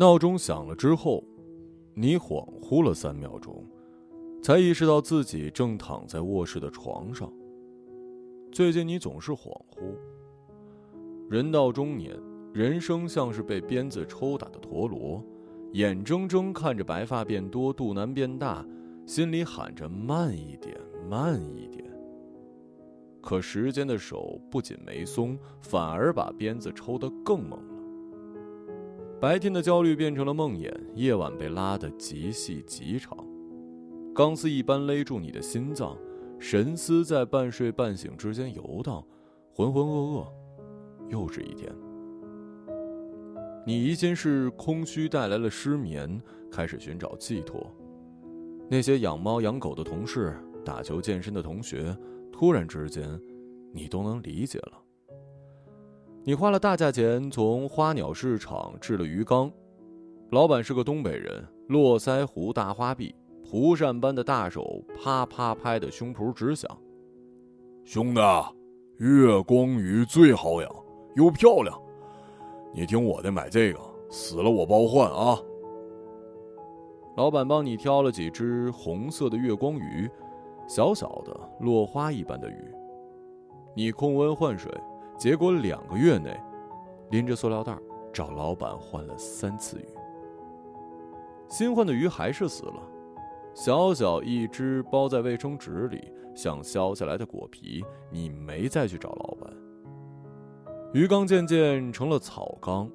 闹钟响了之后，你恍惚了三秒钟，才意识到自己正躺在卧室的床上。最近你总是恍惚。人到中年，人生像是被鞭子抽打的陀螺，眼睁睁看着白发变多，肚腩变大，心里喊着慢一点，慢一点。可时间的手不仅没松，反而把鞭子抽得更猛了。白天的焦虑变成了梦魇，夜晚被拉得极细极长，钢丝一般勒住你的心脏，神思在半睡半醒之间游荡，浑浑噩噩，又是一天。你疑心是空虚带来了失眠，开始寻找寄托。那些养猫养狗的同事，打球健身的同学，突然之间，你都能理解了。你花了大价钱从花鸟市场制了鱼缸，老板是个东北人，络腮胡、大花臂，蒲扇般的大手啪啪拍的胸脯直响。兄弟，月光鱼最好养，又漂亮，你听我的，买这个，死了我包换啊！老板帮你挑了几只红色的月光鱼，小小的落花一般的鱼，你控温换水。结果两个月内，拎着塑料袋找老板换了三次鱼。新换的鱼还是死了，小小一只包在卫生纸里，像削下来的果皮。你没再去找老板。鱼缸渐渐成了草缸，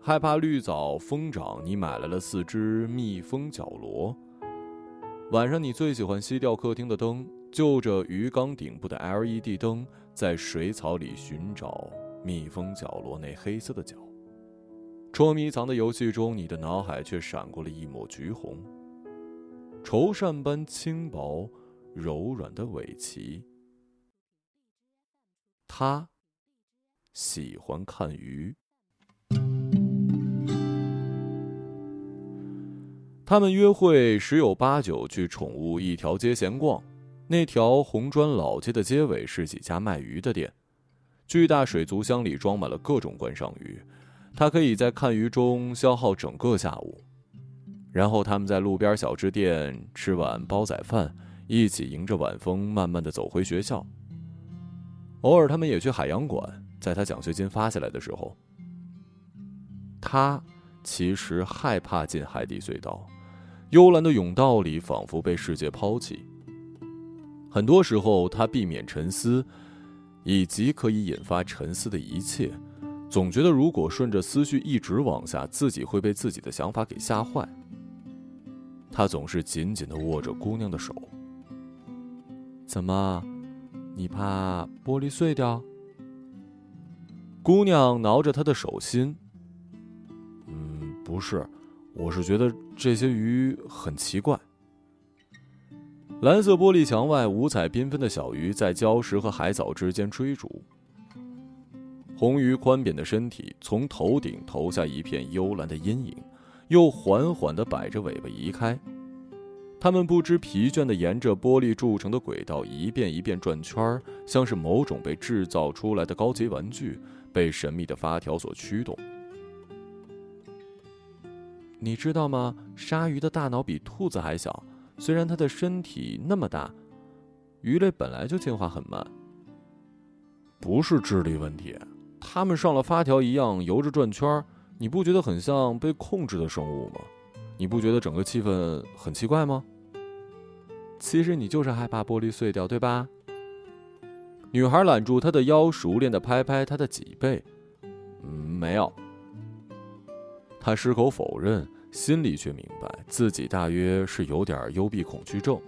害怕绿藻疯长，你买来了四只蜜蜂角螺。晚上你最喜欢熄掉客厅的灯，就着鱼缸顶部的 LED 灯。在水草里寻找蜜蜂角落那黑色的角。捉迷藏的游戏中，你的脑海却闪过了一抹橘红。绸扇般轻薄、柔软的尾鳍。他喜欢看鱼。他们约会十有八九去宠物一条街闲逛。那条红砖老街的街尾是几家卖鱼的店，巨大水族箱里装满了各种观赏鱼，他可以在看鱼中消耗整个下午。然后他们在路边小吃店吃碗煲仔饭，一起迎着晚风慢慢的走回学校。偶尔他们也去海洋馆，在他奖学金发下来的时候，他其实害怕进海底隧道，幽蓝的甬道里仿佛被世界抛弃。很多时候，他避免沉思，以及可以引发沉思的一切，总觉得如果顺着思绪一直往下，自己会被自己的想法给吓坏。他总是紧紧的握着姑娘的手。怎么，你怕玻璃碎掉？姑娘挠着他的手心。嗯，不是，我是觉得这些鱼很奇怪。蓝色玻璃墙外，五彩缤纷的小鱼在礁石和海藻之间追逐。红鱼宽扁的身体从头顶投下一片幽蓝的阴影，又缓缓地摆着尾巴移开。它们不知疲倦地沿着玻璃铸成的轨道一遍一遍转圈像是某种被制造出来的高级玩具，被神秘的发条所驱动。你知道吗？鲨鱼的大脑比兔子还小。虽然它的身体那么大，鱼类本来就进化很慢。不是智力问题，它们上了发条一样游着转圈儿，你不觉得很像被控制的生物吗？你不觉得整个气氛很奇怪吗？其实你就是害怕玻璃碎掉，对吧？女孩揽住他的腰，熟练的拍拍他的脊背。嗯，没有。他矢口否认。心里却明白，自己大约是有点幽闭恐惧症。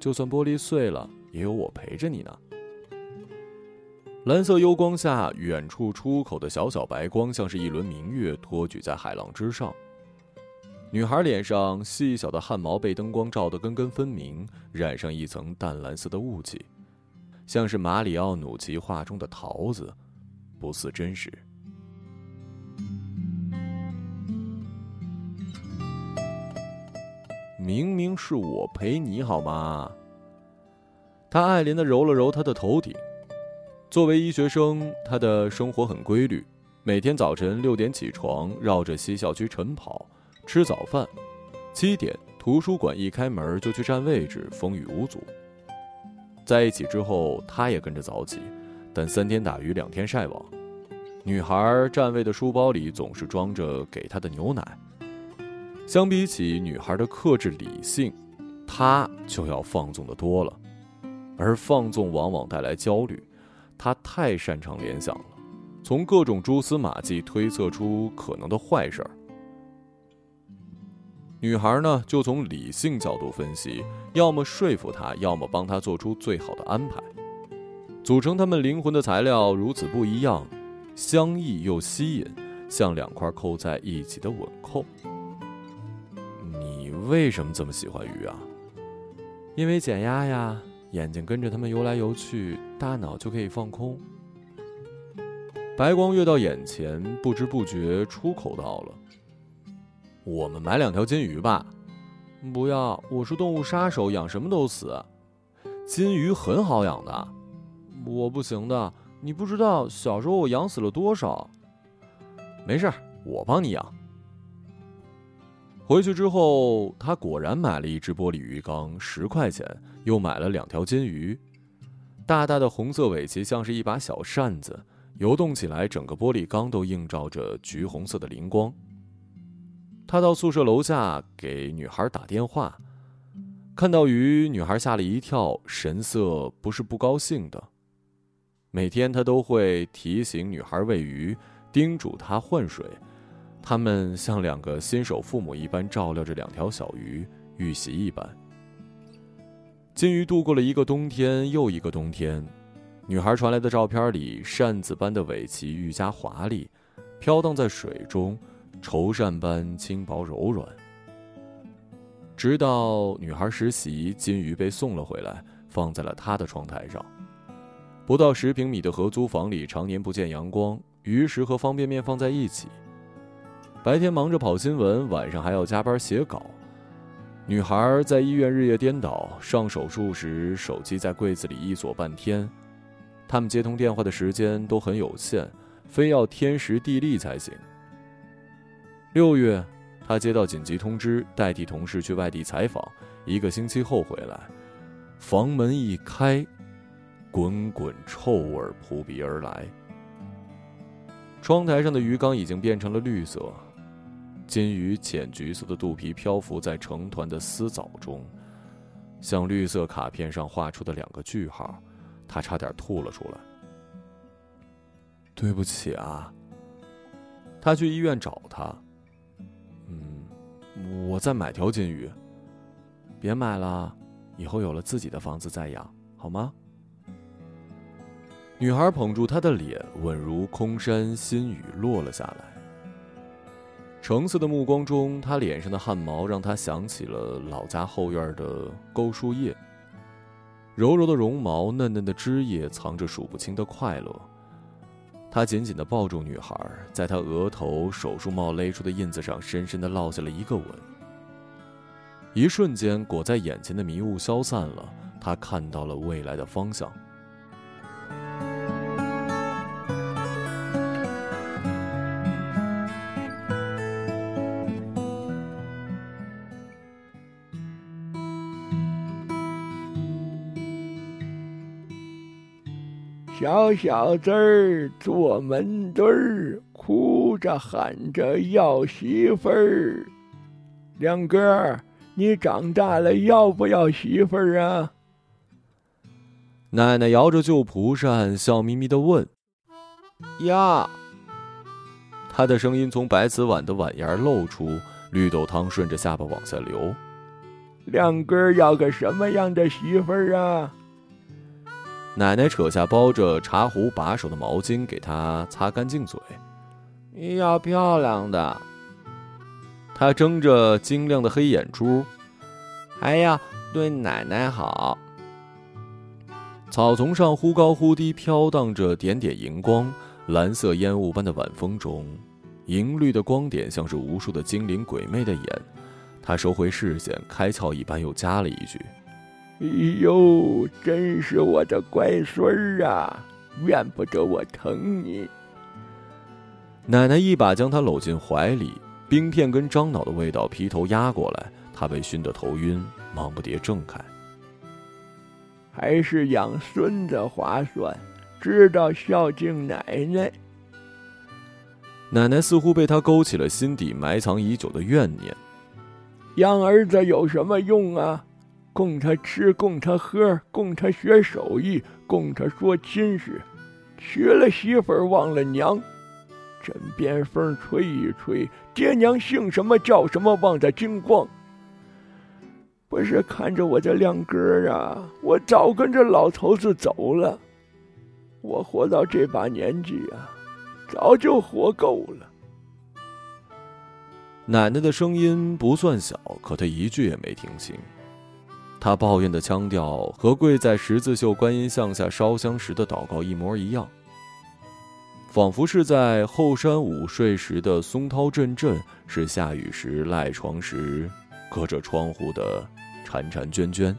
就算玻璃碎了，也有我陪着你呢。蓝色幽光下，远处出口的小小白光，像是一轮明月托举在海浪之上。女孩脸上细小的汗毛被灯光照得根根分明，染上一层淡蓝色的雾气，像是马里奥努奇画中的桃子，不似真实。明明是我陪你好吗？他爱怜的揉了揉他的头顶。作为医学生，他的生活很规律，每天早晨六点起床，绕着西校区晨跑，吃早饭。七点，图书馆一开门就去占位置，风雨无阻。在一起之后，他也跟着早起，但三天打鱼两天晒网。女孩占位的书包里总是装着给她的牛奶。相比起女孩的克制理性，他就要放纵的多了，而放纵往往带来焦虑。他太擅长联想了，从各种蛛丝马迹推测出可能的坏事儿。女孩呢，就从理性角度分析，要么说服他，要么帮他做出最好的安排。组成他们灵魂的材料如此不一样，相异又吸引，像两块扣在一起的吻扣。为什么这么喜欢鱼啊？因为减压呀，眼睛跟着它们游来游去，大脑就可以放空。白光跃到眼前，不知不觉出口到了。我们买两条金鱼吧，不要！我是动物杀手，养什么都死。金鱼很好养的，我不行的。你不知道，小时候我养死了多少。没事，我帮你养。回去之后，他果然买了一只玻璃鱼缸，十块钱，又买了两条金鱼。大大的红色尾鳍像是一把小扇子，游动起来，整个玻璃缸都映照着橘红色的灵光。他到宿舍楼下给女孩打电话，看到鱼，女孩吓了一跳，神色不是不高兴的。每天他都会提醒女孩喂鱼，叮嘱她换水，他们像两个新手父母一般照料着两条小鱼，玉玺一般。金鱼度过了一个冬天又一个冬天，女孩传来的照片里，扇子般的尾鳍愈加华丽，飘荡在水中。绸扇般轻薄柔软。直到女孩实习，金鱼被送了回来，放在了她的窗台上。不到十平米的合租房里，常年不见阳光，鱼食和方便面放在一起。白天忙着跑新闻，晚上还要加班写稿。女孩在医院日夜颠倒，上手术时手机在柜子里一锁半天。他们接通电话的时间都很有限，非要天时地利才行。六月，他接到紧急通知，代替同事去外地采访。一个星期后回来，房门一开，滚滚臭味扑鼻而来。窗台上的鱼缸已经变成了绿色，金鱼浅橘色的肚皮漂浮在成团的丝藻中，像绿色卡片上画出的两个句号。他差点吐了出来。对不起啊。他去医院找他。嗯我再买条金鱼。别买了，以后有了自己的房子再养，好吗？女孩捧住他的脸，稳如空山新雨落了下来。橙色的目光中，他脸上的汗毛让他想起了老家后院的钩树叶。柔柔的绒毛，嫩嫩的枝叶，藏着数不清的快乐。他紧紧地抱住女孩，在她额头手术帽勒出的印子上深深地烙下了一个吻。一瞬间，裹在眼前的迷雾消散了，他看到了未来的方向。小小子儿坐门墩儿，哭着喊着要媳妇儿。亮哥，你长大了要不要媳妇儿啊？奶奶摇着旧蒲扇，笑眯眯的问：“呀。”她的声音从白瓷碗的碗沿露出，绿豆汤顺着下巴往下流。亮哥要个什么样的媳妇儿啊？奶奶扯下包着茶壶把手的毛巾，给他擦干净嘴。要漂亮的。他睁着晶亮的黑眼珠，还要对奶奶好。草丛上忽高忽低飘荡着点点荧光，蓝色烟雾般的晚风中，银绿的光点像是无数的精灵鬼魅的眼。他收回视线，开窍一般又加了一句。哎呦，真是我的乖孙儿啊！怨不得我疼你。奶奶一把将他搂进怀里，冰片跟樟脑的味道劈头压过来，他被熏得头晕，忙不迭挣开。还是养孙子划算，知道孝敬奶奶。奶奶似乎被他勾起了心底埋藏已久的怨念。养儿子有什么用啊？供他吃，供他喝，供他学手艺，供他说亲事。娶了媳妇儿忘了娘，枕边风吹一吹，爹娘姓什么叫什么忘得精光。不是看着我这亮哥啊，我早跟着老头子走了。我活到这把年纪啊，早就活够了。奶奶的声音不算小，可她一句也没听清。她抱怨的腔调和跪在十字绣观音像下烧香时的祷告一模一样，仿佛是在后山午睡时的松涛阵阵，是下雨时赖床时隔着窗户的潺潺涓涓，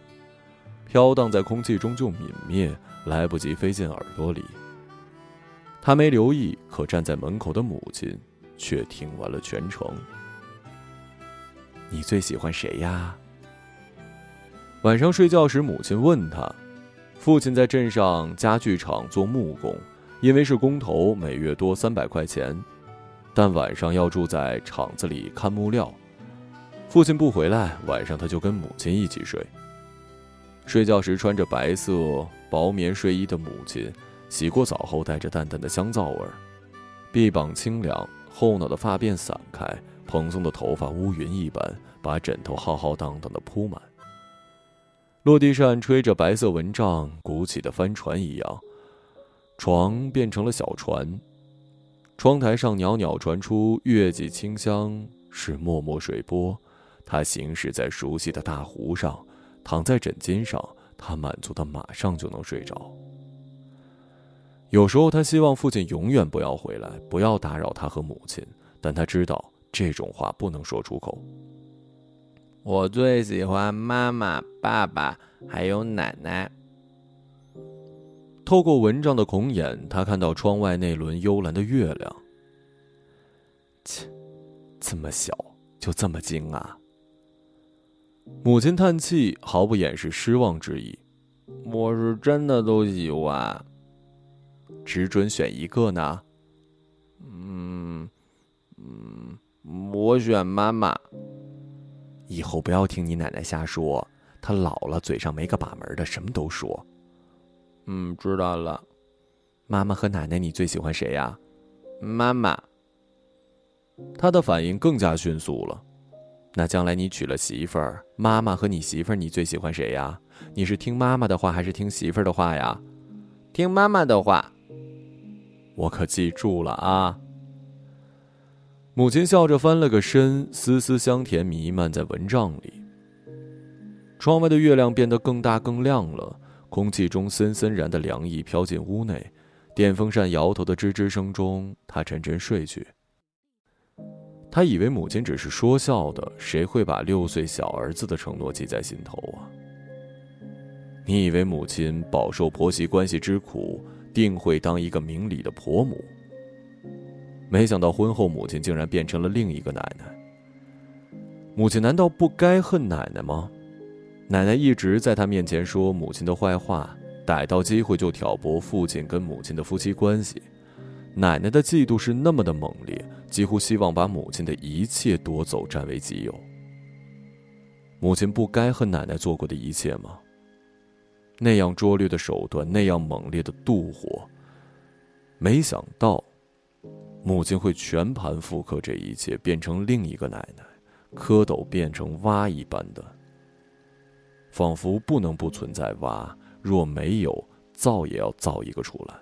飘荡在空气中就泯灭，来不及飞进耳朵里。他没留意，可站在门口的母亲却听完了全程。你最喜欢谁呀？晚上睡觉时，母亲问他：“父亲在镇上家具厂做木工，因为是工头，每月多三百块钱，但晚上要住在厂子里看木料。父亲不回来，晚上他就跟母亲一起睡。睡觉时穿着白色薄棉睡衣的母亲，洗过澡后带着淡淡的香皂味儿，臂膀清凉，后脑的发辫散开。”蓬松的头发乌云一般，把枕头浩浩荡荡的铺满。落地扇吹着白色蚊帐，鼓起的帆船一样，床变成了小船。窗台上袅袅传出月季清香，是脉脉水波。他行驶在熟悉的大湖上，躺在枕巾上，他满足的马上就能睡着。有时候他希望父亲永远不要回来，不要打扰他和母亲，但他知道。这种话不能说出口。我最喜欢妈妈、爸爸还有奶奶。透过蚊帐的孔眼，他看到窗外那轮幽蓝的月亮。切，这么小就这么精啊！母亲叹气，毫不掩饰失望之意。我是真的都喜欢，只准选一个呢？嗯嗯。我选妈妈。以后不要听你奶奶瞎说，她老了，嘴上没个把门的，什么都说。嗯，知道了。妈妈和奶奶，你最喜欢谁呀？妈妈。他的反应更加迅速了。那将来你娶了媳妇儿，妈妈和你媳妇儿，你最喜欢谁呀？你是听妈妈的话，还是听媳妇儿的话呀？听妈妈的话。我可记住了啊。母亲笑着翻了个身，丝丝香甜弥漫在蚊帐里。窗外的月亮变得更大更亮了，空气中森森然的凉意飘进屋内，电风扇摇头的吱吱声中，他沉沉睡去。他以为母亲只是说笑的，谁会把六岁小儿子的承诺记在心头啊？你以为母亲饱受婆媳关系之苦，定会当一个明理的婆母？没想到婚后母亲竟然变成了另一个奶奶。母亲难道不该恨奶奶吗？奶奶一直在她面前说母亲的坏话，逮到机会就挑拨父亲跟母亲的夫妻关系。奶奶的嫉妒是那么的猛烈，几乎希望把母亲的一切夺走，占为己有。母亲不该恨奶奶做过的一切吗？那样拙劣的手段，那样猛烈的妒火，没想到。母亲会全盘复刻这一切，变成另一个奶奶，蝌蚪变成蛙一般的，仿佛不能不存在蛙。若没有，造也要造一个出来。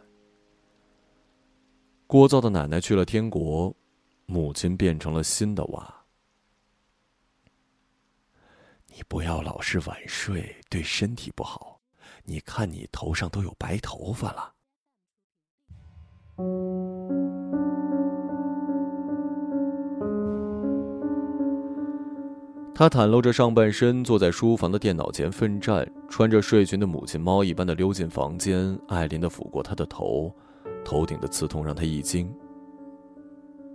聒噪的奶奶去了天国，母亲变成了新的蛙。你不要老是晚睡，对身体不好。你看你头上都有白头发了。他袒露着上半身，坐在书房的电脑前奋战。穿着睡裙的母亲猫一般的溜进房间，爱怜的抚过他的头，头顶的刺痛让他一惊。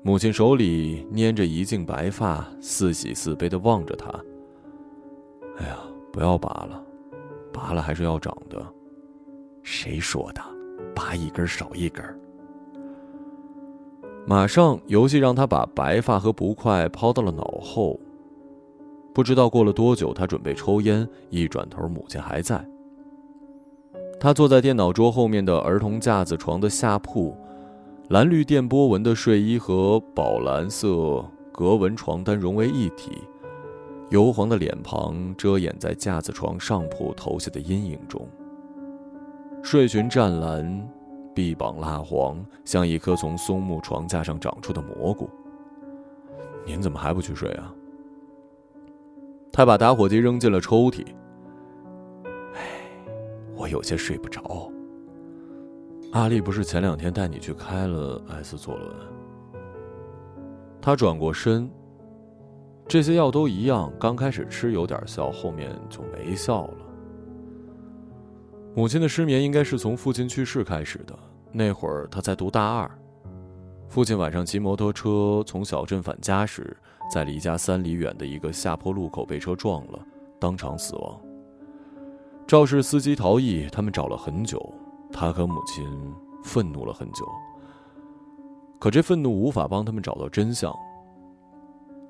母亲手里拈着一茎白发，似喜似悲的望着他。哎呀，不要拔了，拔了还是要长的。谁说的？拔一根少一根。马上，游戏让他把白发和不快抛到了脑后。不知道过了多久，他准备抽烟，一转头，母亲还在。他坐在电脑桌后面的儿童架子床的下铺。蓝绿电波纹的睡衣和宝蓝色格纹床单融为一体，油黄的脸庞遮掩在架子床上铺投下的阴影中。睡裙湛蓝，臂膀蜡黄，像一颗从松木床架上长出的蘑菇。您怎么还不去睡啊？他把打火机扔进了抽屉。唉，我有些睡不着。阿丽不是前两天带你去开了 S 左轮？他转过身。这些药都一样，刚开始吃有点效，后面就没效了。母亲的失眠应该是从父亲去世开始的。那会儿他在读大二，父亲晚上骑摩托车从小镇返家时，在离家三里远的一个下坡路口被车撞了，当场死亡。肇事司机逃逸，他们找了很久。他和母亲愤怒了很久，可这愤怒无法帮他们找到真相。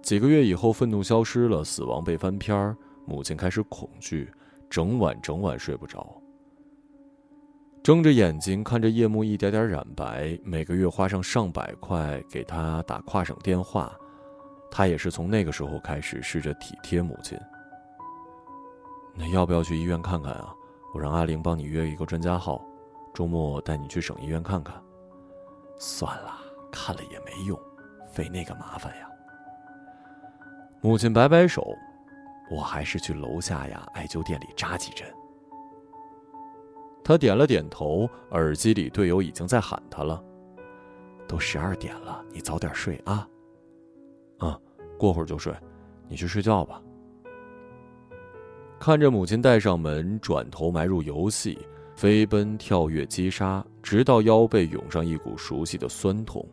几个月以后，愤怒消失了，死亡被翻篇儿，母亲开始恐惧，整晚整晚睡不着，睁着眼睛看着夜幕一点点染白。每个月花上上百块给他打跨省电话，他也是从那个时候开始试着体贴母亲。那要不要去医院看看啊？我让阿玲帮你约一个专家号。周末带你去省医院看看。算了，看了也没用，费那个麻烦呀。母亲摆摆手，我还是去楼下呀艾灸店里扎几针。他点了点头，耳机里队友已经在喊他了：“都十二点了，你早点睡啊。”“嗯，过会儿就睡，你去睡觉吧。”看着母亲带上门，转头埋入游戏。飞奔、跳跃、击杀，直到腰背涌上一股熟悉的酸痛。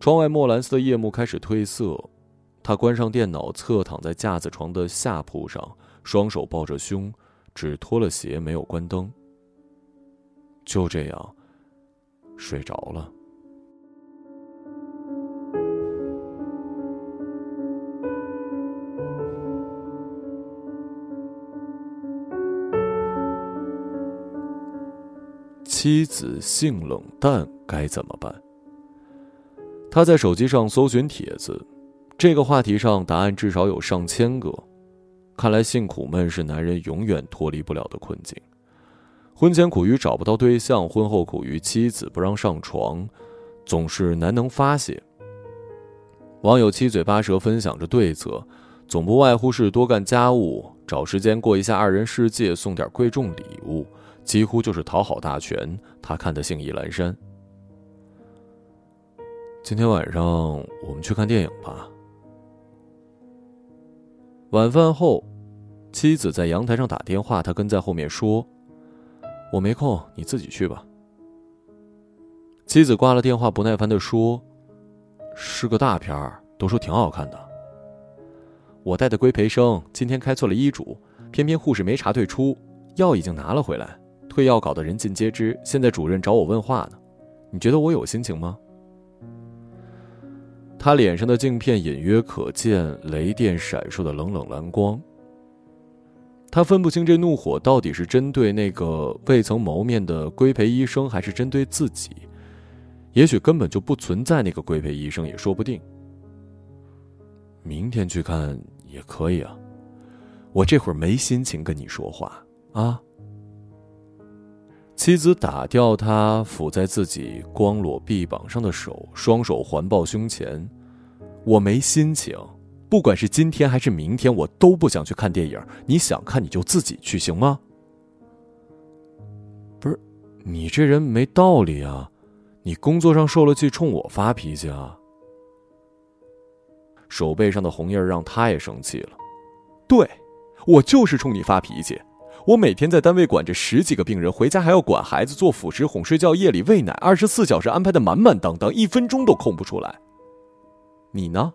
窗外墨蓝色的夜幕开始褪色，他关上电脑，侧躺在架子床的下铺上，双手抱着胸，只脱了鞋，没有关灯。就这样，睡着了。妻子性冷淡该怎么办？他在手机上搜寻帖子，这个话题上答案至少有上千个。看来性苦闷是男人永远脱离不了的困境。婚前苦于找不到对象，婚后苦于妻子不让上床，总是难能发泄。网友七嘴八舌分享着对策，总不外乎是多干家务，找时间过一下二人世界，送点贵重礼物。几乎就是讨好大全，他看得兴意阑珊。今天晚上我们去看电影吧。晚饭后，妻子在阳台上打电话，他跟在后面说：“我没空，你自己去吧。”妻子挂了电话，不耐烦的说：“是个大片儿，都说挺好看的。我带的规培生今天开错了医嘱，偏偏护士没查对出，药已经拿了回来。”退药搞得人尽皆知，现在主任找我问话呢，你觉得我有心情吗？他脸上的镜片隐约可见雷电闪烁的冷冷蓝光。他分不清这怒火到底是针对那个未曾谋面的规培医生，还是针对自己。也许根本就不存在那个规培医生，也说不定。明天去看也可以啊，我这会儿没心情跟你说话啊。妻子打掉他抚在自己光裸臂膀上的手，双手环抱胸前。我没心情，不管是今天还是明天，我都不想去看电影。你想看你就自己去，行吗？不是，你这人没道理啊！你工作上受了气，冲我发脾气啊！手背上的红印让他也生气了。对，我就是冲你发脾气。我每天在单位管着十几个病人，回家还要管孩子、做辅食、哄睡觉、夜里喂奶，二十四小时安排的满满当当，一分钟都空不出来。你呢？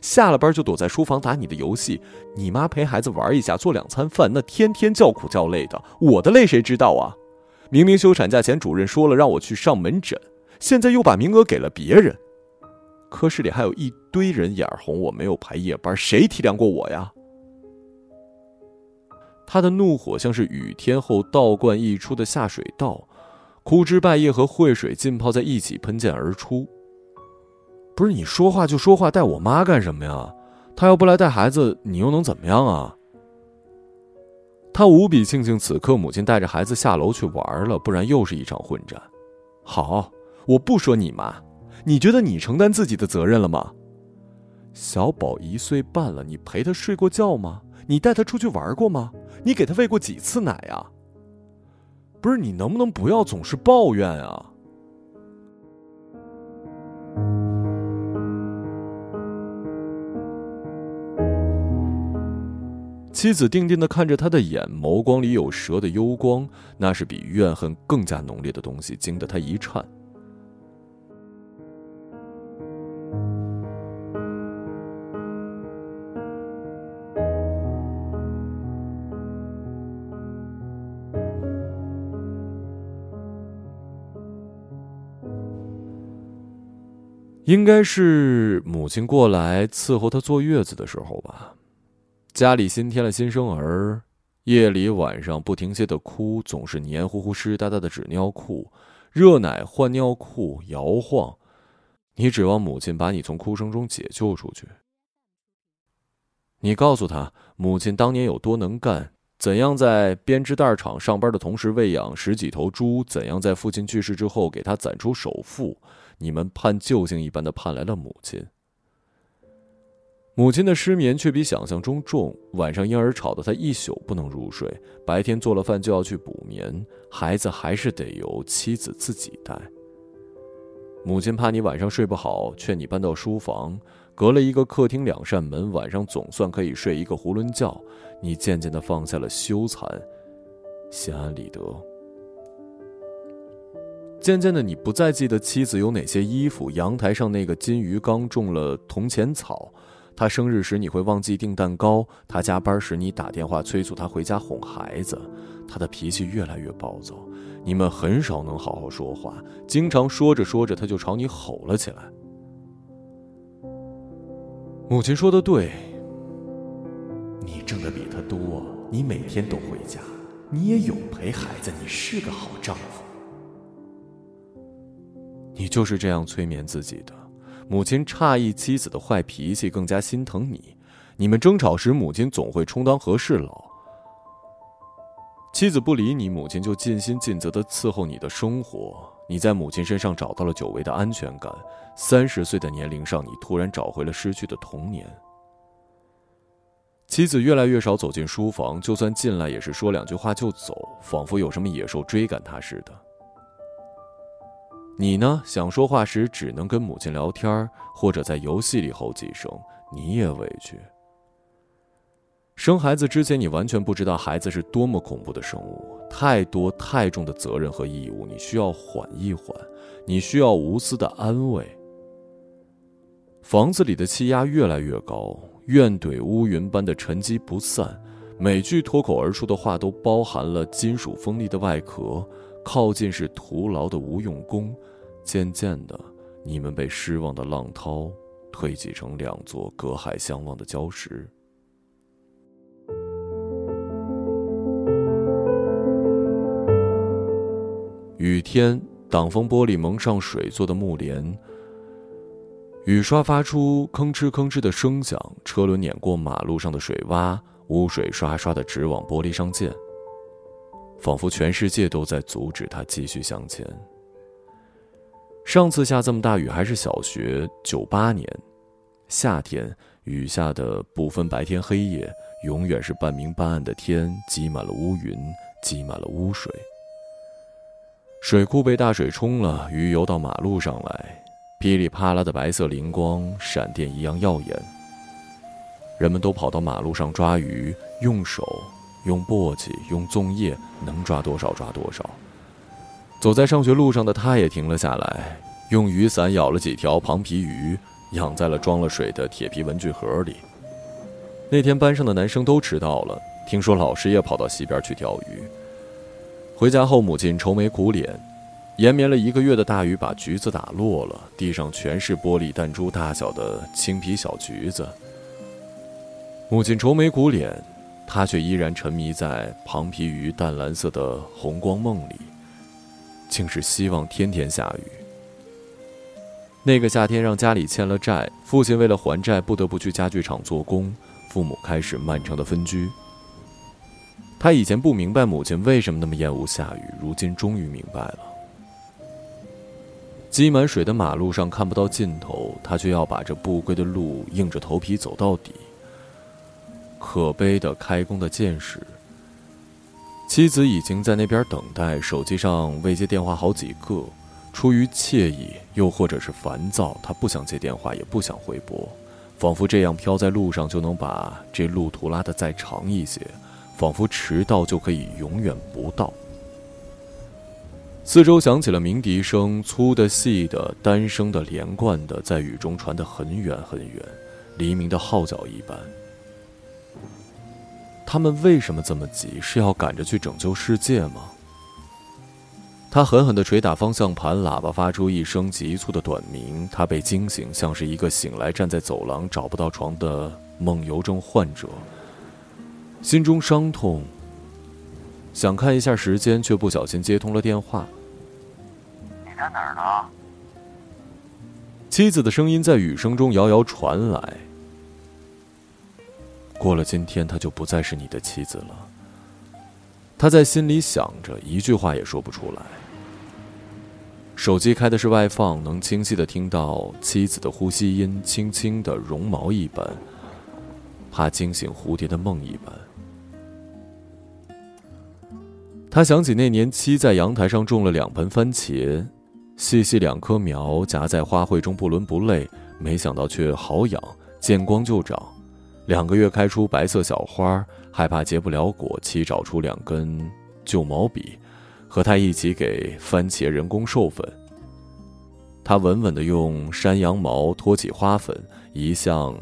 下了班就躲在书房打你的游戏。你妈陪孩子玩一下，做两餐饭，那天天叫苦叫累的，我的累谁知道啊？明明休产假前主任说了让我去上门诊，现在又把名额给了别人。科室里还有一堆人眼红我没有排夜班，谁体谅过我呀？他的怒火像是雨天后倒灌溢出的下水道，枯枝败叶和秽水浸泡在一起喷溅而出。不是你说话就说话，带我妈干什么呀？她要不来带孩子，你又能怎么样啊？他无比庆幸此刻母亲带着孩子下楼去玩了，不然又是一场混战。好，我不说你妈，你觉得你承担自己的责任了吗？小宝一岁半了，你陪他睡过觉吗？你带他出去玩过吗？你给他喂过几次奶呀？不是你能不能不要总是抱怨啊？妻子定定的看着他的眼，眸光里有蛇的幽光，那是比怨恨更加浓烈的东西，惊得他一颤。应该是母亲过来伺候她坐月子的时候吧。家里新添了新生儿，夜里晚上不停歇的哭，总是黏糊糊、湿哒哒的纸尿裤，热奶换尿裤摇晃。你指望母亲把你从哭声中解救出去？你告诉他，母亲当年有多能干，怎样在编织袋厂上班的同时喂养十几头猪，怎样在父亲去世之后给他攒出首付。你们盼救星一般的盼来了母亲，母亲的失眠却比想象中重，晚上婴儿吵得她一宿不能入睡，白天做了饭就要去补眠，孩子还是得由妻子自己带。母亲怕你晚上睡不好，劝你搬到书房，隔了一个客厅两扇门，晚上总算可以睡一个囫囵觉。你渐渐的放下了羞惭，心安理得。渐渐的，你不再记得妻子有哪些衣服，阳台上那个金鱼缸种了铜钱草，他生日时你会忘记订蛋糕，他加班时你打电话催促他回家哄孩子，他的脾气越来越暴躁，你们很少能好好说话，经常说着说着他就朝你吼了起来。母亲说的对，你挣的比他多，你每天都回家，你也有陪孩子，你是个好丈夫。你就是这样催眠自己的。母亲诧异妻子的坏脾气，更加心疼你。你们争吵时，母亲总会充当和事佬。妻子不理你，母亲就尽心尽责的伺候你的生活。你在母亲身上找到了久违的安全感。三十岁的年龄上，你突然找回了失去的童年。妻子越来越少走进书房，就算进来也是说两句话就走，仿佛有什么野兽追赶他似的。你呢？想说话时只能跟母亲聊天，或者在游戏里吼几声。你也委屈。生孩子之前，你完全不知道孩子是多么恐怖的生物，太多太重的责任和义务，你需要缓一缓，你需要无私的安慰。房子里的气压越来越高，怨怼乌云般的沉积不散，每句脱口而出的话都包含了金属锋利的外壳。靠近是徒劳的无用功。渐渐的，你们被失望的浪涛推挤成两座隔海相望的礁石。雨天，挡风玻璃蒙上水做的木帘，雨刷发出吭哧吭哧的声响，车轮碾过马路上的水洼，污水刷刷的直往玻璃上溅，仿佛全世界都在阻止他继续向前。上次下这么大雨还是小学九八年，夏天雨下的不分白天黑夜，永远是半明半暗的天，积满了乌云，积满了污水。水库被大水冲了，鱼游到马路上来，噼里啪啦的白色灵光，闪电一样耀眼。人们都跑到马路上抓鱼，用手、用簸箕、用粽叶，能抓多少抓多少。走在上学路上的他也停了下来，用雨伞舀了几条螃皮鱼，养在了装了水的铁皮文具盒里。那天班上的男生都迟到了，听说老师也跑到溪边去钓鱼。回家后，母亲愁眉苦脸，延绵了一个月的大雨把橘子打落了，地上全是玻璃弹珠大小的青皮小橘子。母亲愁眉苦脸，他却依然沉迷在庞皮鱼淡蓝色的红光梦里，竟是希望天天下雨。那个夏天让家里欠了债，父亲为了还债不得不去家具厂做工，父母开始漫长的分居。他以前不明白母亲为什么那么厌恶下雨，如今终于明白了。积满水的马路上看不到尽头，他却要把这不归的路硬着头皮走到底。可悲的开工的见识。妻子已经在那边等待，手机上未接电话好几个。出于惬意，又或者是烦躁，他不想接电话，也不想回拨，仿佛这样飘在路上就能把这路途拉得再长一些。仿佛迟到就可以永远不到。四周响起了鸣笛声，粗的、细的、单声的、连贯的，在雨中传得很远很远，黎明的号角一般。他们为什么这么急？是要赶着去拯救世界吗？他狠狠地捶打方向盘，喇叭发出一声急促的短鸣。他被惊醒，像是一个醒来站在走廊找不到床的梦游症患者。心中伤痛，想看一下时间，却不小心接通了电话。你在哪儿呢？妻子的声音在雨声中遥遥传来。过了今天，她就不再是你的妻子了。他在心里想着，一句话也说不出来。手机开的是外放，能清晰的听到妻子的呼吸音，轻轻的绒毛一般，怕惊醒蝴蝶的梦一般。他想起那年妻在阳台上种了两盆番茄，细细两棵苗夹在花卉中不伦不类，没想到却好养，见光就长，两个月开出白色小花，害怕结不了果，妻找出两根旧毛笔，和他一起给番茄人工授粉。他稳稳地用山羊毛托起花粉，移向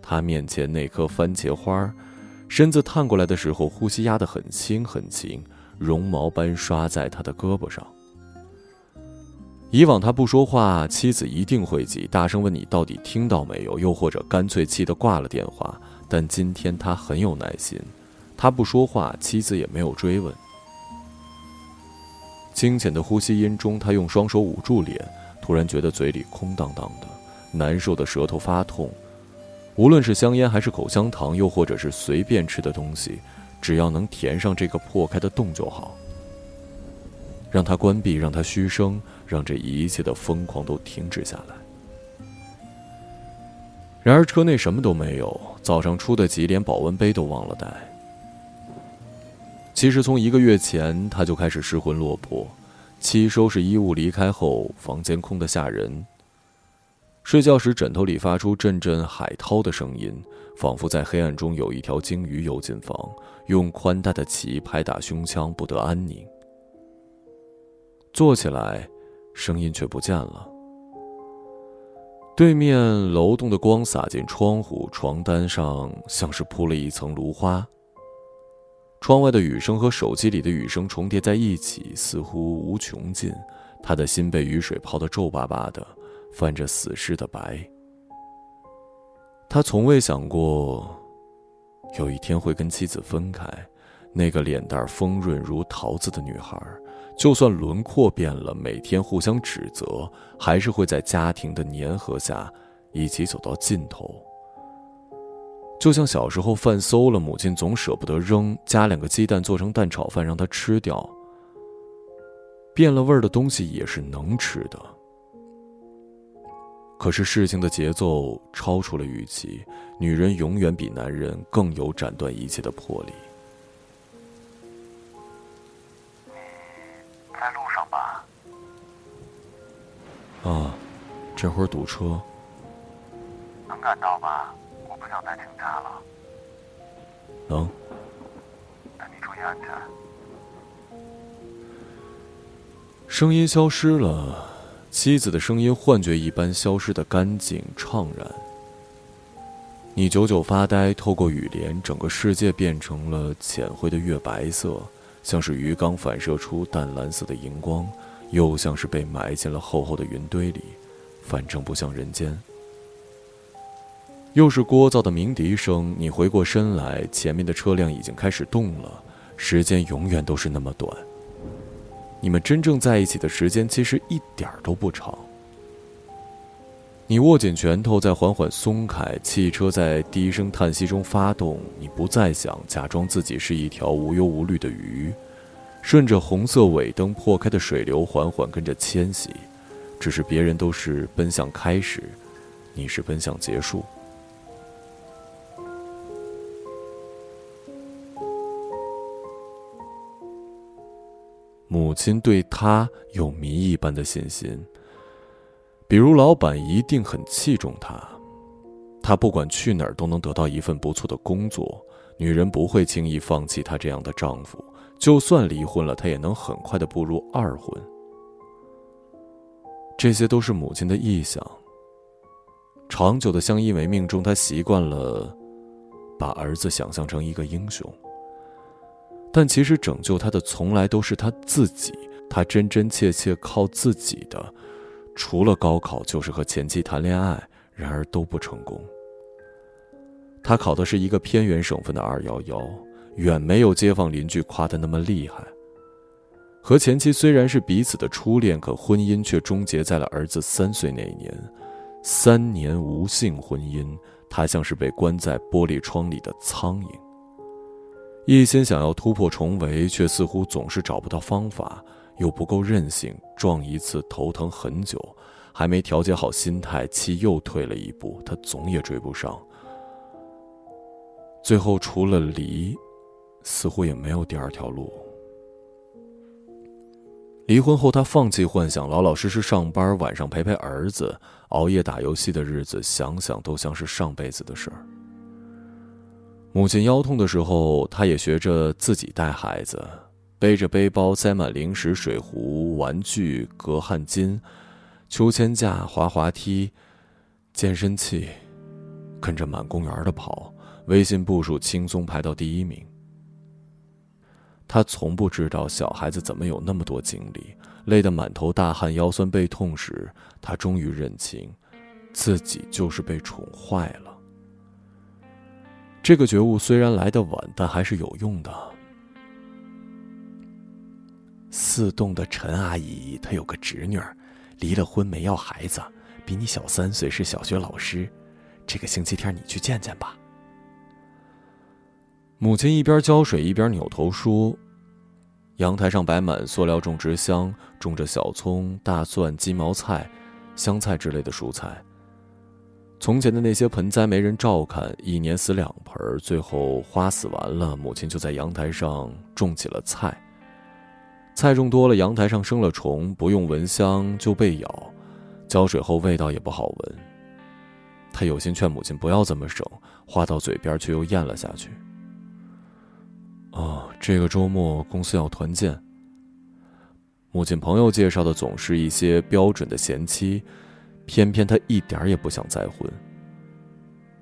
他面前那颗番茄花，身子探过来的时候，呼吸压得很轻很轻。绒毛般刷在他的胳膊上。以往他不说话，妻子一定会急，大声问你到底听到没有，又或者干脆气得挂了电话。但今天他很有耐心，他不说话，妻子也没有追问。清浅的呼吸音中，他用双手捂住脸，突然觉得嘴里空荡荡的，难受的舌头发痛。无论是香烟还是口香糖，又或者是随便吃的东西。只要能填上这个破开的洞就好。让它关闭，让它嘘声，让这一切的疯狂都停止下来。然而车内什么都没有，早上出的急，连保温杯都忘了带。其实从一个月前他就开始失魂落魄，妻收拾衣物离开后，房间空得吓人。睡觉时枕头里发出阵阵海涛的声音。仿佛在黑暗中有一条鲸鱼游进房，用宽大的鳍拍打胸腔，不得安宁。坐起来，声音却不见了。对面楼栋的光洒进窗户，床单上像是铺了一层芦花。窗外的雨声和手机里的雨声重叠在一起，似乎无穷尽。他的心被雨水泡得皱巴巴的，泛着死尸的白。他从未想过，有一天会跟妻子分开。那个脸蛋丰润如桃子的女孩，就算轮廓变了，每天互相指责，还是会在家庭的粘合下一起走到尽头。就像小时候饭馊了，母亲总舍不得扔，加两个鸡蛋做成蛋炒饭让他吃掉。变了味儿的东西也是能吃的。可是事情的节奏超出了预期，女人永远比男人更有斩断一切的魄力。啊，这会儿堵车。能赶到吧？我不想再请假了。能。那你注意安全。声音消失了。妻子的声音幻觉一般消失的干净怅然。你久久发呆，透过雨帘，整个世界变成了浅灰的月白色，像是鱼缸反射出淡蓝色的荧光，又像是被埋进了厚厚的云堆里，反正不像人间。又是聒噪的鸣笛声，你回过身来，前面的车辆已经开始动了。时间永远都是那么短。你们真正在一起的时间其实一点儿都不长。你握紧拳头，在缓缓松开，汽车在低声叹息中发动。你不再想假装自己是一条无忧无虑的鱼，顺着红色尾灯破开的水流缓缓跟着迁徙。只是别人都是奔向开始，你是奔向结束。母亲对他有谜一般的信心。比如，老板一定很器重他，他不管去哪儿都能得到一份不错的工作。女人不会轻易放弃她这样的丈夫，就算离婚了，她也能很快的步入二婚。这些都是母亲的臆想。长久的相依为命中，她习惯了把儿子想象成一个英雄。但其实拯救她的从来都是她自己，她真真切切靠自己的。除了高考，就是和前妻谈恋爱，然而都不成功。他考的是一个偏远省份的二幺幺，远没有街坊邻居夸的那么厉害。和前妻虽然是彼此的初恋，可婚姻却终结在了儿子三岁那一年。三年无性婚姻，他像是被关在玻璃窗里的苍蝇，一心想要突破重围，却似乎总是找不到方法。又不够任性，撞一次头疼很久，还没调节好心态，气又退了一步，他总也追不上。最后除了离，似乎也没有第二条路。离婚后，他放弃幻想，老老实实上班，晚上陪陪儿子，熬夜打游戏的日子，想想都像是上辈子的事儿。母亲腰痛的时候，他也学着自己带孩子。背着背包，塞满零食、水壶、玩具、隔汗巾、秋千架、滑滑梯、健身器，跟着满公园的跑，微信步数轻松排到第一名。他从不知道小孩子怎么有那么多精力，累得满头大汗、腰酸背痛时，他终于认清，自己就是被宠坏了。这个觉悟虽然来得晚，但还是有用的。四栋的陈阿姨，她有个侄女儿，离了婚没要孩子，比你小三岁，是小学老师。这个星期天你去见见吧。母亲一边浇水一边扭头说：“阳台上摆满塑料种植箱，种着小葱、大蒜、鸡毛菜、香菜之类的蔬菜。从前的那些盆栽没人照看，一年死两盆，最后花死完了，母亲就在阳台上种起了菜。”菜种多了，阳台上生了虫，不用蚊香就被咬，浇水后味道也不好闻。他有心劝母亲不要这么省，话到嘴边却又咽了下去。哦，这个周末公司要团建。母亲朋友介绍的总是一些标准的贤妻，偏偏她一点也不想再婚。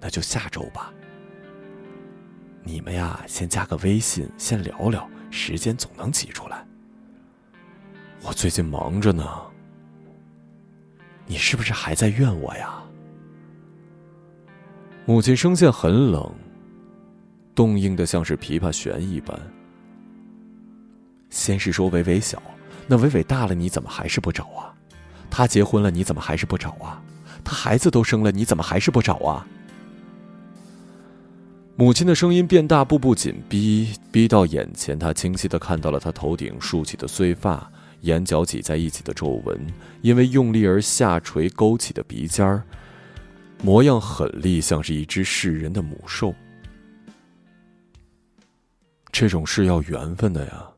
那就下周吧。你们呀，先加个微信，先聊聊，时间总能挤出来。我最近忙着呢，你是不是还在怨我呀？母亲声线很冷，冻硬的像是琵琶弦一般。先是说伟伟小，那伟伟大了，你怎么还是不找啊？他结婚了，你怎么还是不找啊？他孩子都生了，你怎么还是不找啊？母亲的声音变大，步步紧逼，逼到眼前，他清晰的看到了他头顶竖起的碎发。眼角挤在一起的皱纹，因为用力而下垂勾起的鼻尖儿，模样狠厉，像是一只噬人的母兽。这种事要缘分的呀。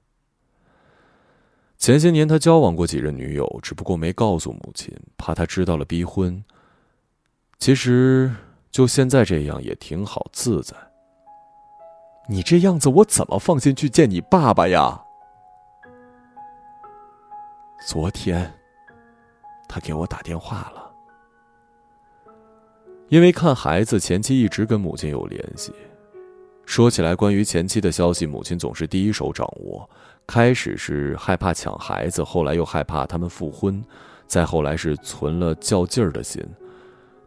前些年他交往过几任女友，只不过没告诉母亲，怕她知道了逼婚。其实就现在这样也挺好自在。你这样子，我怎么放心去见你爸爸呀？昨天，他给我打电话了。因为看孩子，前妻一直跟母亲有联系。说起来，关于前妻的消息，母亲总是第一手掌握。开始是害怕抢孩子，后来又害怕他们复婚，再后来是存了较劲儿的心。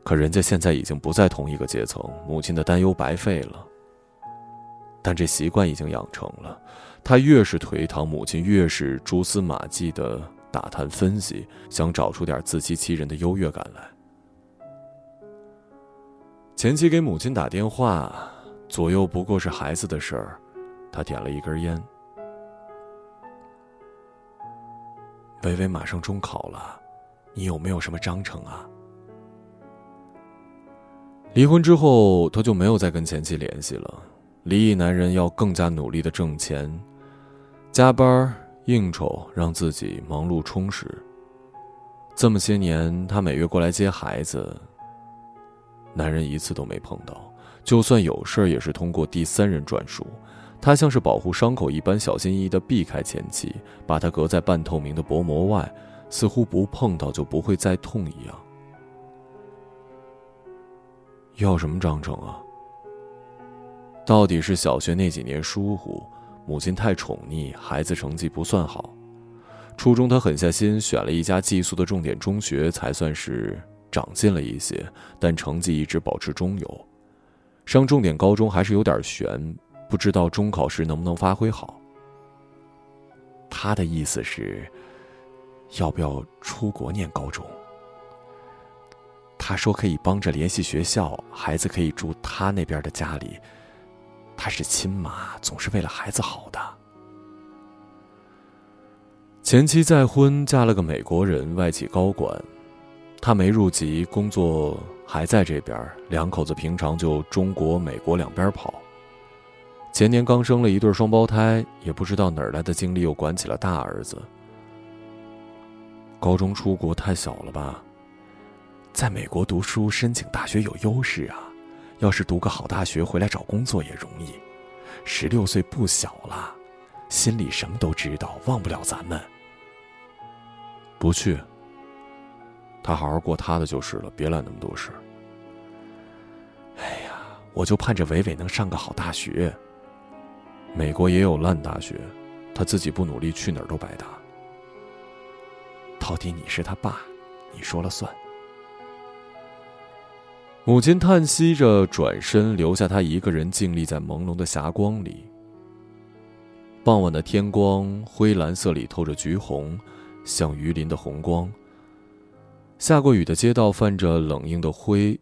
可人家现在已经不在同一个阶层，母亲的担忧白费了。但这习惯已经养成了，他越是颓唐，母亲越是蛛丝马迹的打探分析，想找出点自欺欺人的优越感来。前妻给母亲打电话，左右不过是孩子的事儿，他点了一根烟。微微马上中考了，你有没有什么章程啊？离婚之后，他就没有再跟前妻联系了。离异男人要更加努力的挣钱，加班应酬，让自己忙碌充实。这么些年，他每月过来接孩子，男人一次都没碰到。就算有事儿，也是通过第三人转述。他像是保护伤口一般，小心翼翼地避开前妻，把他隔在半透明的薄膜外，似乎不碰到就不会再痛一样。要什么章程啊？到底是小学那几年疏忽，母亲太宠溺，孩子成绩不算好。初中他狠下心选了一家寄宿的重点中学，才算是长进了一些，但成绩一直保持中游。上重点高中还是有点悬。不知道中考时能不能发挥好。他的意思是，要不要出国念高中？他说可以帮着联系学校，孩子可以住他那边的家里。他是亲妈，总是为了孩子好的。前妻再婚，嫁了个美国人，外企高管。他没入籍，工作还在这边，两口子平常就中国、美国两边跑。前年刚生了一对双胞胎，也不知道哪儿来的精力又管起了大儿子。高中出国太小了吧？在美国读书申请大学有优势啊，要是读个好大学回来找工作也容易。十六岁不小了，心里什么都知道，忘不了咱们。不去，他好好过他的就是了，别揽那么多事。哎呀，我就盼着伟伟能上个好大学。美国也有烂大学，他自己不努力，去哪儿都白搭。到底你是他爸，你说了算。母亲叹息着，转身留下他一个人静立在朦胧的霞光里。傍晚的天光，灰蓝色里透着橘红，像鱼鳞的红光。下过雨的街道泛着冷硬的灰。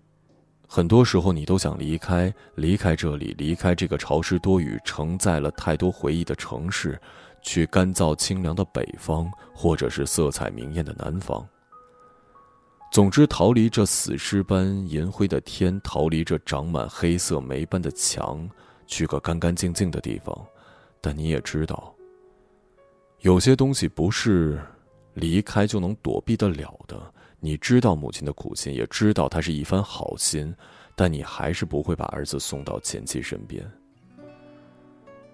很多时候，你都想离开，离开这里，离开这个潮湿多雨、承载了太多回忆的城市，去干燥清凉的北方，或者是色彩明艳的南方。总之，逃离这死尸般银灰的天，逃离这长满黑色霉斑的墙，去个干干净净的地方。但你也知道，有些东西不是离开就能躲避得了的。你知道母亲的苦心，也知道她是一番好心，但你还是不会把儿子送到前妻身边。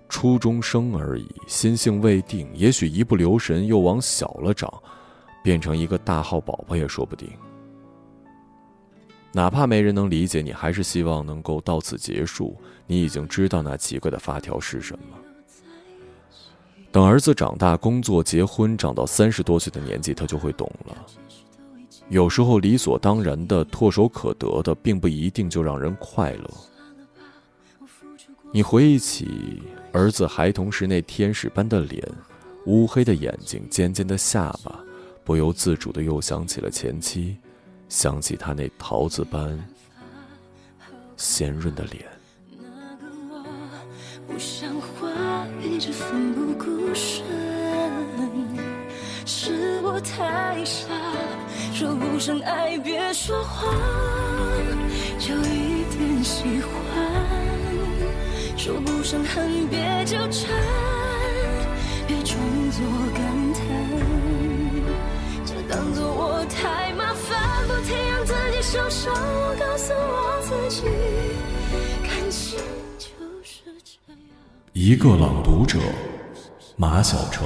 初中生而已，心性未定，也许一不留神又往小了长，变成一个大号宝宝也说不定。哪怕没人能理解你，还是希望能够到此结束。你已经知道那奇怪的发条是什么。等儿子长大、工作、结婚，长到三十多岁的年纪，他就会懂了。有时候理所当然的、唾手可得的，并不一定就让人快乐。你回忆起儿子孩童时那天使般的脸、乌黑的眼睛、尖尖的下巴，不由自主的又想起了前妻，想起他那桃子般鲜润的脸。是我太傻。说不上爱，别说谎，就一点喜欢；说不上恨，别纠缠，别装作感叹，就当作我太麻烦，不停让自己受伤。我告诉我自己，感情就是这样。一个朗读者，马晓成。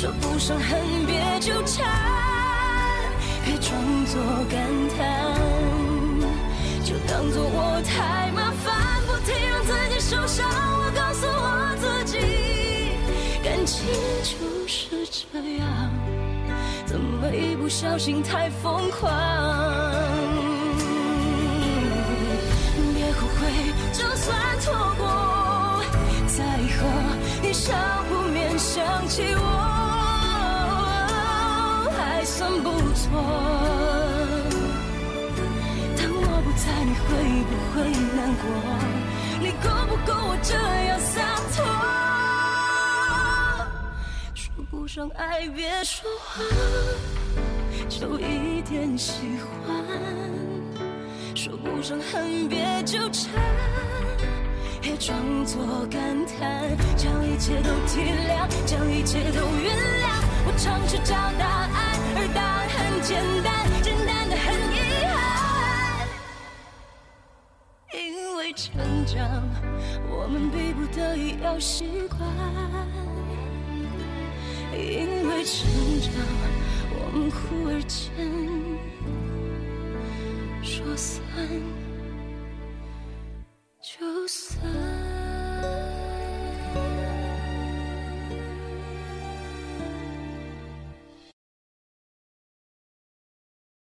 说不上恨，别纠缠，别装作感叹，就当做我太麻烦，不停让自己受伤。我告诉我自己，感情就是这样，怎么一不小心太疯狂？别后悔，就算错过，再和你少不免想起我，不错。当我不在，你会不会难过？你够不够我这样洒脱？说不上爱，别说谎，就一点喜欢。说不上恨，别纠缠，别装作感叹，将一切都体谅，将一切都原谅。我尝试找答，简单，简单的很遗憾。因为成长，我们逼不得已要习惯。因为成长，我们忽而间说散就散。